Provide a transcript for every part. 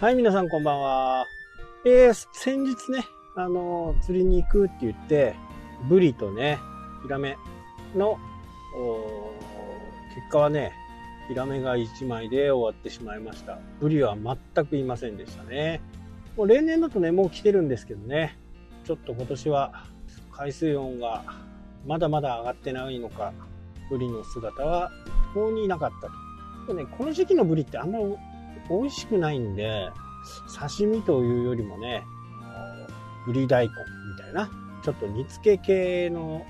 はい、皆さんこんばんは。えー、先日ね、あのー、釣りに行くって言って、ブリとね、ヒラメの、結果はね、ヒラメが1枚で終わってしまいました。ブリは全くいませんでしたね。もう例年だとね、もう来てるんですけどね、ちょっと今年は海水温がまだまだ上がってないのか、ブリの姿は一向にいなかったと。ね、この時期のブリってあんま美味しくないんで、刺身というよりもね、ブリ大根みたいな、ちょっと煮付け系の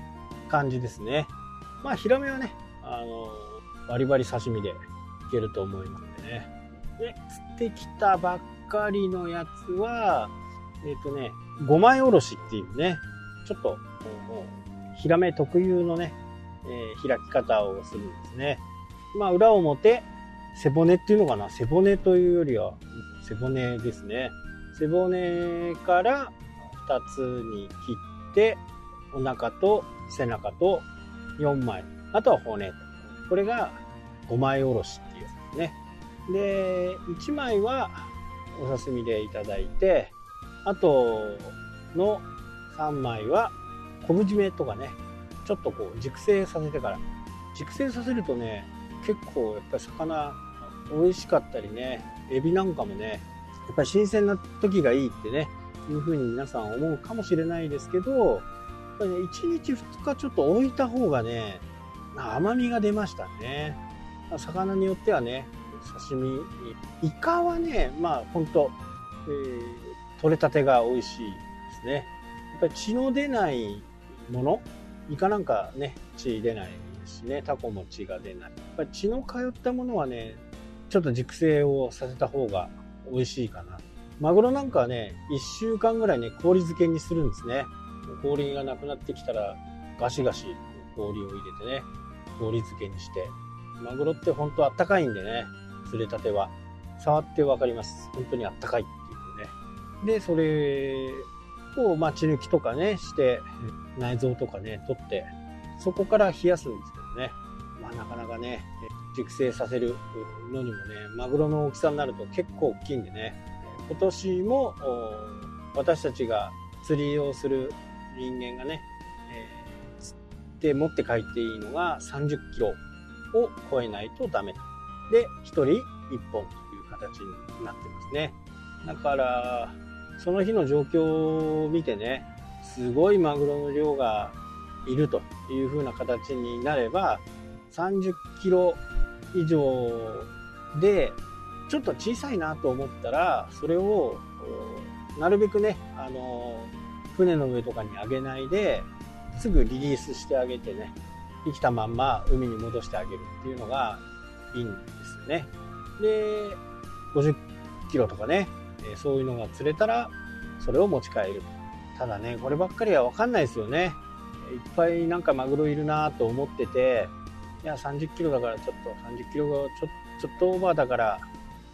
感じですね。まあ、ヒラメはね、あの、バリバリ刺身でいけると思いますんでね。で、釣ってきたばっかりのやつは、えっ、とね、5枚おろしっていうね、ちょっと、ヒラメ特有のね、えー、開き方をするんですね。まあ、裏表、背骨っていうのかな？背骨というよりは背骨ですね。背骨から2つに切って、お腹と背中と4枚。あとは骨。これが5枚おろしっていうやつですね。で、1枚はお刺身でいただいて、あとの3枚は昆布締めとかね、ちょっとこう熟成させてから。熟成させるとね、結構やっぱり魚美味しかったりね、エビなんかもね、やっぱり新鮮な時がいいってね、いうふうに皆さん思うかもしれないですけど、やっぱりね、1日2日ちょっと置いた方がね、甘みが出ましたね。魚によってはね、刺身、イカはね、まあ本当、えー、取れたてが美味しいですね。やっぱり血の出ないもの、イカなんかね、血出ないしね、タコも血が出ない。やっぱり血の通ったものはね、ちょっと熟成をさせた方が美味しいかな。マグロなんかはね、1週間ぐらいね、氷漬けにするんですね。氷がなくなってきたら、ガシガシ氷を入れてね、氷漬けにして。マグロって本当あったかいんでね、釣れたては。触ってわかります。本当にあったかいっていうね。で、それを、まあ、血抜きとかね、して、内臓とかね、取って、そこから冷やすんです。なかなかね、熟成させるのにもね、マグロの大きさになると結構大きいんでね、今年も私たちが釣りをする人間がね、えー、釣って持って帰っていいのが30キロを超えないとダメ。で、1人1本という形になってますね。だから、その日の状況を見てね、すごいマグロの量がいるという風な形になれば、30キロ以上で、ちょっと小さいなと思ったら、それを、なるべくね、あの、船の上とかに上げないで、すぐリリースしてあげてね、生きたまんま海に戻してあげるっていうのがいいんですよね。で、50キロとかね、そういうのが釣れたら、それを持ち帰る。ただね、こればっかりはわかんないですよね。いっぱいなんかマグロいるなと思ってて、いや、30キロだからちょっと、30キロがちょちょっとオーバーだから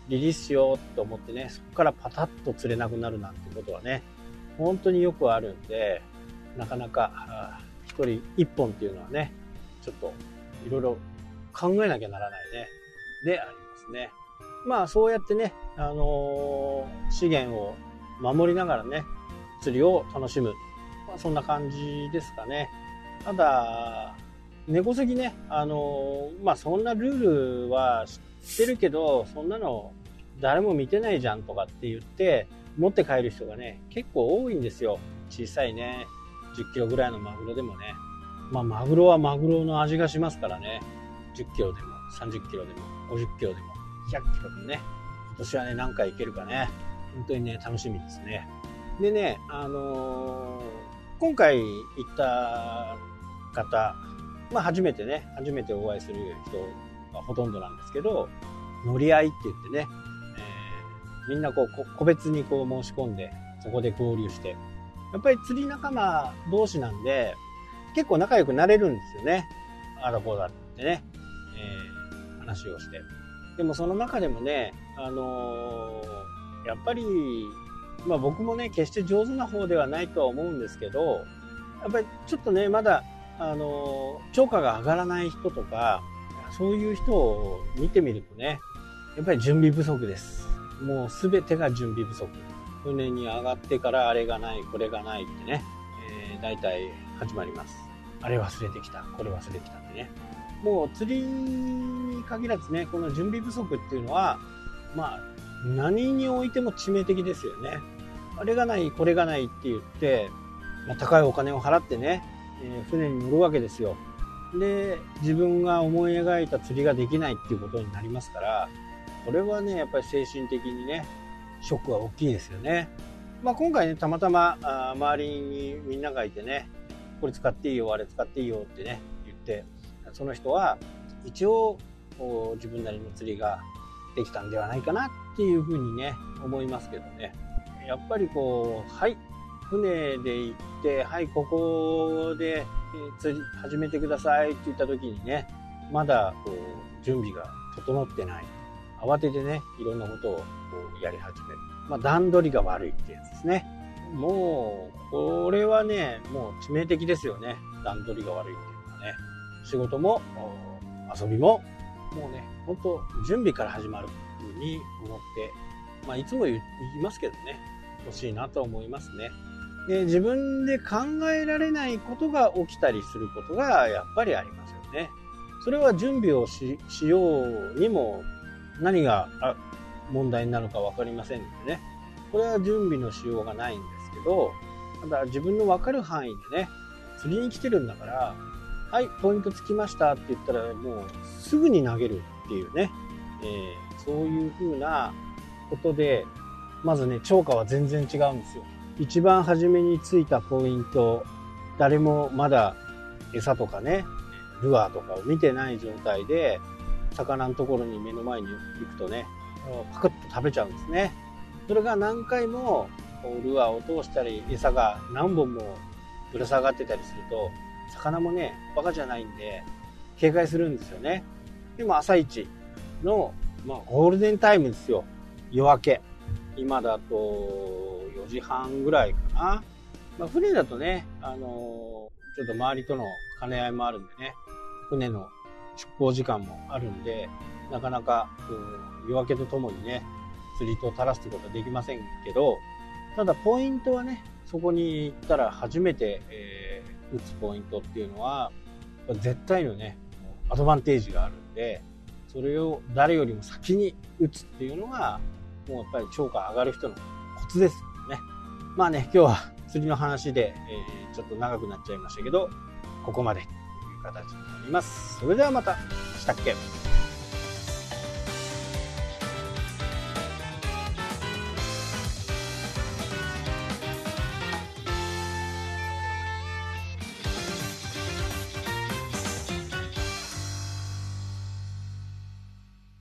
リリースしようと思ってね、そこからパタッと釣れなくなるなんてことはね、本当によくあるんで、なかなか1人1本っていうのはね、ちょっといろいろ考えなきゃならないね、でありますね。まあそうやってね、あのー、資源を守りながらね、釣りを楽しむ。まあそんな感じですかね。ただ、猫席ね、あの、まあ、そんなルールは知ってるけど、そんなの誰も見てないじゃんとかって言って、持って帰る人がね、結構多いんですよ。小さいね、10キロぐらいのマグロでもね。まあ、マグロはマグロの味がしますからね。10キロでも、30キロでも、50キロでも、100キロでもね。今年はね、何回行けるかね。本当にね、楽しみですね。でね、あのー、今回行った方、まあ初めてね、初めてお会いする人がほとんどなんですけど、乗り合いって言ってね、えー、みんなこう個別にこう申し込んで、そこで合流して、やっぱり釣り仲間同士なんで、結構仲良くなれるんですよね。あだこうだってね、えー、話をして。でもその中でもね、あのー、やっぱり、まあ僕もね、決して上手な方ではないとは思うんですけど、やっぱりちょっとね、まだあの、超過が上がらない人とか、そういう人を見てみるとね、やっぱり準備不足です。もう全てが準備不足。船に上がってからあれがない、これがないってね、えー、大体始まります。あれ忘れてきた、これ忘れてきたってね。もう釣りに限らずね、この準備不足っていうのは、まあ、何においても致命的ですよね。あれがない、これがないって言って、まあ、高いお金を払ってね、え、船に乗るわけですよ。で、自分が思い描いた釣りができないっていうことになりますから、これはね、やっぱり精神的にね、ショックは大きいですよね。まあ、今回ね、たまたまあ周りにみんながいてね、これ使っていいよ、あれ使っていいよってね、言って、その人は一応自分なりの釣りができたんではないかなっていうふうにね、思いますけどね。やっぱりこう、はい、船で行って、はい、ここで釣り始めてくださいって言った時にね、まだこう準備が整ってない。慌ててね、いろんなことをこうやり始める。まあ、段取りが悪いってやつですね。もう、これはね、もう致命的ですよね。段取りが悪いっていうのはね。仕事も、遊びも、もうね、本当準備から始まるふうに思って、まあ、いつも言いますけどね、欲しいなと思いますね。で、自分で考えられないことが起きたりすることがやっぱりありますよね。それは準備をしようにも何が問題になるか分かりませんのでね。これは準備のしようがないんですけど、ただ自分の分かる範囲でね、釣りに来てるんだから、はい、ポイントつきましたって言ったらもうすぐに投げるっていうね、えー、そういう風なことで、まずね、超過は全然違うんですよ。一番初めについたポイント、誰もまだ餌とかね、ルアーとかを見てない状態で、魚のところに目の前に行くとね、パクッと食べちゃうんですね。それが何回もルアーを通したり、餌が何本もぶら下がってたりすると、魚もね、バカじゃないんで、警戒するんですよね。でも朝一の、まあ、ゴールデンタイムですよ。夜明け。今だと4時半ぐらいかな。まあ、船だとね、あのー、ちょっと周りとの兼ね合いもあるんでね、船の出港時間もあるんで、なかなか、夜明けとともにね、釣りと垂らすってことはできませんけど、ただポイントはね、そこに行ったら初めて、えー、打つポイントっていうのは、絶対のね、アドバンテージがあるんで、それを誰よりも先に打つっていうのが、もうやっぱり超過上がる人のコツです。まあね、今日は釣りの話で、えー、ちょっと長くなっちゃいましたけど、ここまでという形になります。それではまた、したっけ？